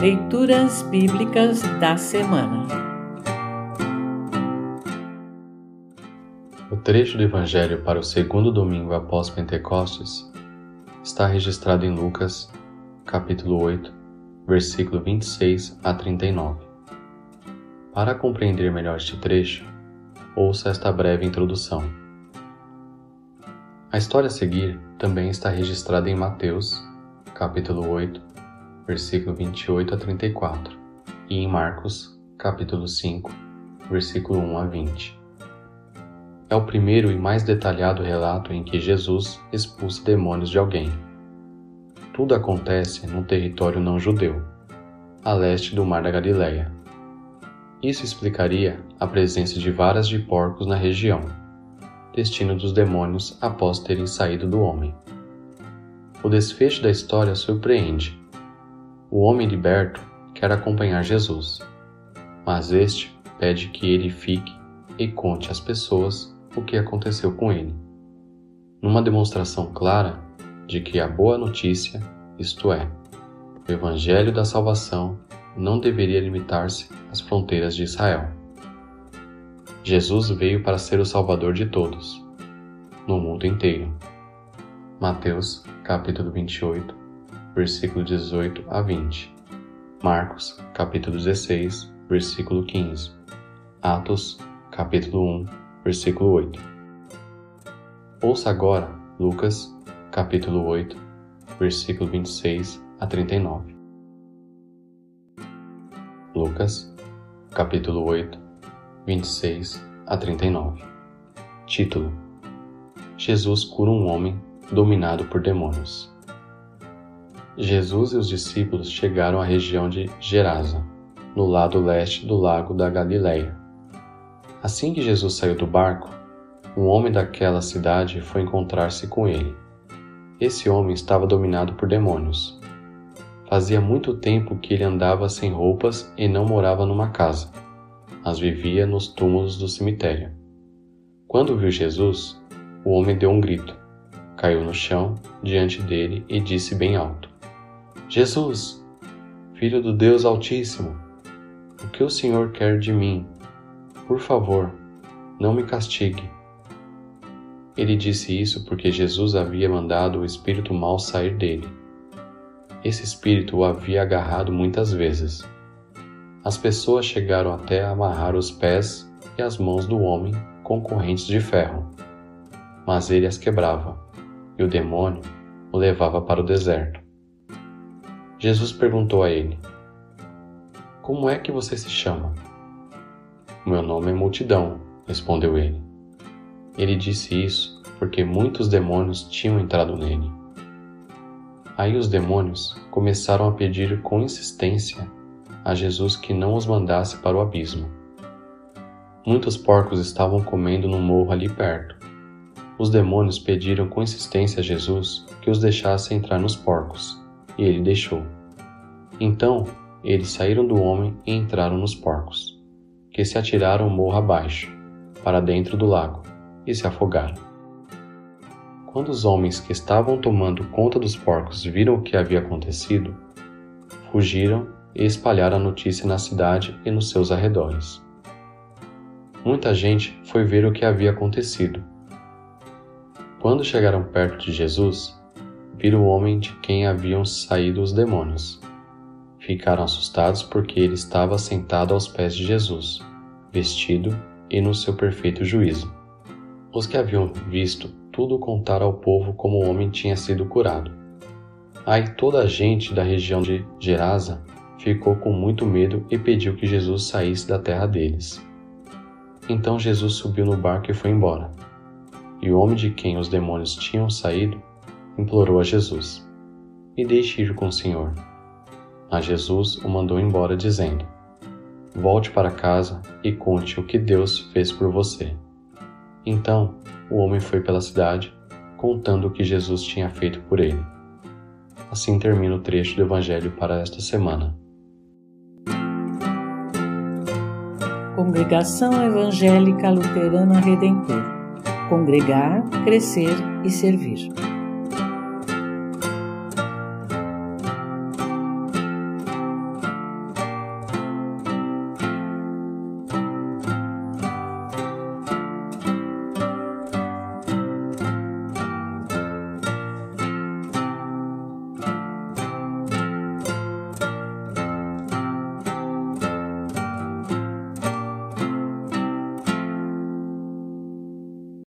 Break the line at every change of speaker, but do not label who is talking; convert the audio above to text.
Leituras Bíblicas da Semana
O trecho do Evangelho para o segundo domingo após Pentecostes está registrado em Lucas, capítulo 8, versículo 26 a 39. Para compreender melhor este trecho, ouça esta breve introdução. A história a seguir também está registrada em Mateus, capítulo 8, versículo 28 a 34, e em Marcos, capítulo 5, versículo 1 a 20. É o primeiro e mais detalhado relato em que Jesus expulsa demônios de alguém. Tudo acontece num território não judeu, a leste do Mar da Galileia isso explicaria a presença de varas de porcos na região, destino dos demônios após terem saído do homem. O desfecho da história surpreende. O homem liberto quer acompanhar Jesus, mas este pede que ele fique e conte às pessoas o que aconteceu com ele, numa demonstração clara de que a boa notícia, isto é, o Evangelho da Salvação, não deveria limitar-se às fronteiras de Israel. Jesus veio para ser o Salvador de todos, no mundo inteiro. Mateus, capítulo 28, versículo 18 a 20. Marcos, capítulo 16, versículo 15. Atos, capítulo 1, versículo 8. Ouça agora Lucas, capítulo 8, versículo 26 a 39. Lucas, capítulo 8, 26 a 39. Título: Jesus cura um homem dominado por demônios. Jesus e os discípulos chegaram à região de Gerasa, no lado leste do lago da Galileia. Assim que Jesus saiu do barco, um homem daquela cidade foi encontrar-se com ele. Esse homem estava dominado por demônios Fazia muito tempo que ele andava sem roupas e não morava numa casa, mas vivia nos túmulos do cemitério. Quando viu Jesus, o homem deu um grito, caiu no chão diante dele e disse bem alto: Jesus, filho do Deus Altíssimo, o que o Senhor quer de mim? Por favor, não me castigue. Ele disse isso porque Jesus havia mandado o espírito mal sair dele esse espírito o havia agarrado muitas vezes. As pessoas chegaram até a amarrar os pés e as mãos do homem com correntes de ferro, mas ele as quebrava, e o demônio o levava para o deserto. Jesus perguntou a ele: Como é que você se chama? Meu nome é Multidão, respondeu ele. Ele disse isso porque muitos demônios tinham entrado nele. Aí os demônios começaram a pedir com insistência a Jesus que não os mandasse para o abismo. Muitos porcos estavam comendo no morro ali perto. Os demônios pediram com insistência a Jesus que os deixasse entrar nos porcos, e ele deixou. Então eles saíram do homem e entraram nos porcos, que se atiraram morro abaixo, para dentro do lago, e se afogaram. Quando os homens que estavam tomando conta dos porcos viram o que havia acontecido, fugiram e espalharam a notícia na cidade e nos seus arredores. Muita gente foi ver o que havia acontecido. Quando chegaram perto de Jesus, viram o homem de quem haviam saído os demônios. Ficaram assustados porque ele estava sentado aos pés de Jesus, vestido e no seu perfeito juízo. Os que haviam visto tudo contar ao povo como o homem tinha sido curado. Aí toda a gente da região de Gerasa ficou com muito medo e pediu que Jesus saísse da terra deles. Então Jesus subiu no barco e foi embora. E o homem de quem os demônios tinham saído implorou a Jesus: Me deixe ir com o Senhor. Mas Jesus o mandou embora, dizendo: Volte para casa e conte o que Deus fez por você. Então o homem foi pela cidade, contando o que Jesus tinha feito por ele. Assim termina o trecho do Evangelho para esta semana.
Congregação Evangélica Luterana Redentor Congregar, Crescer e Servir.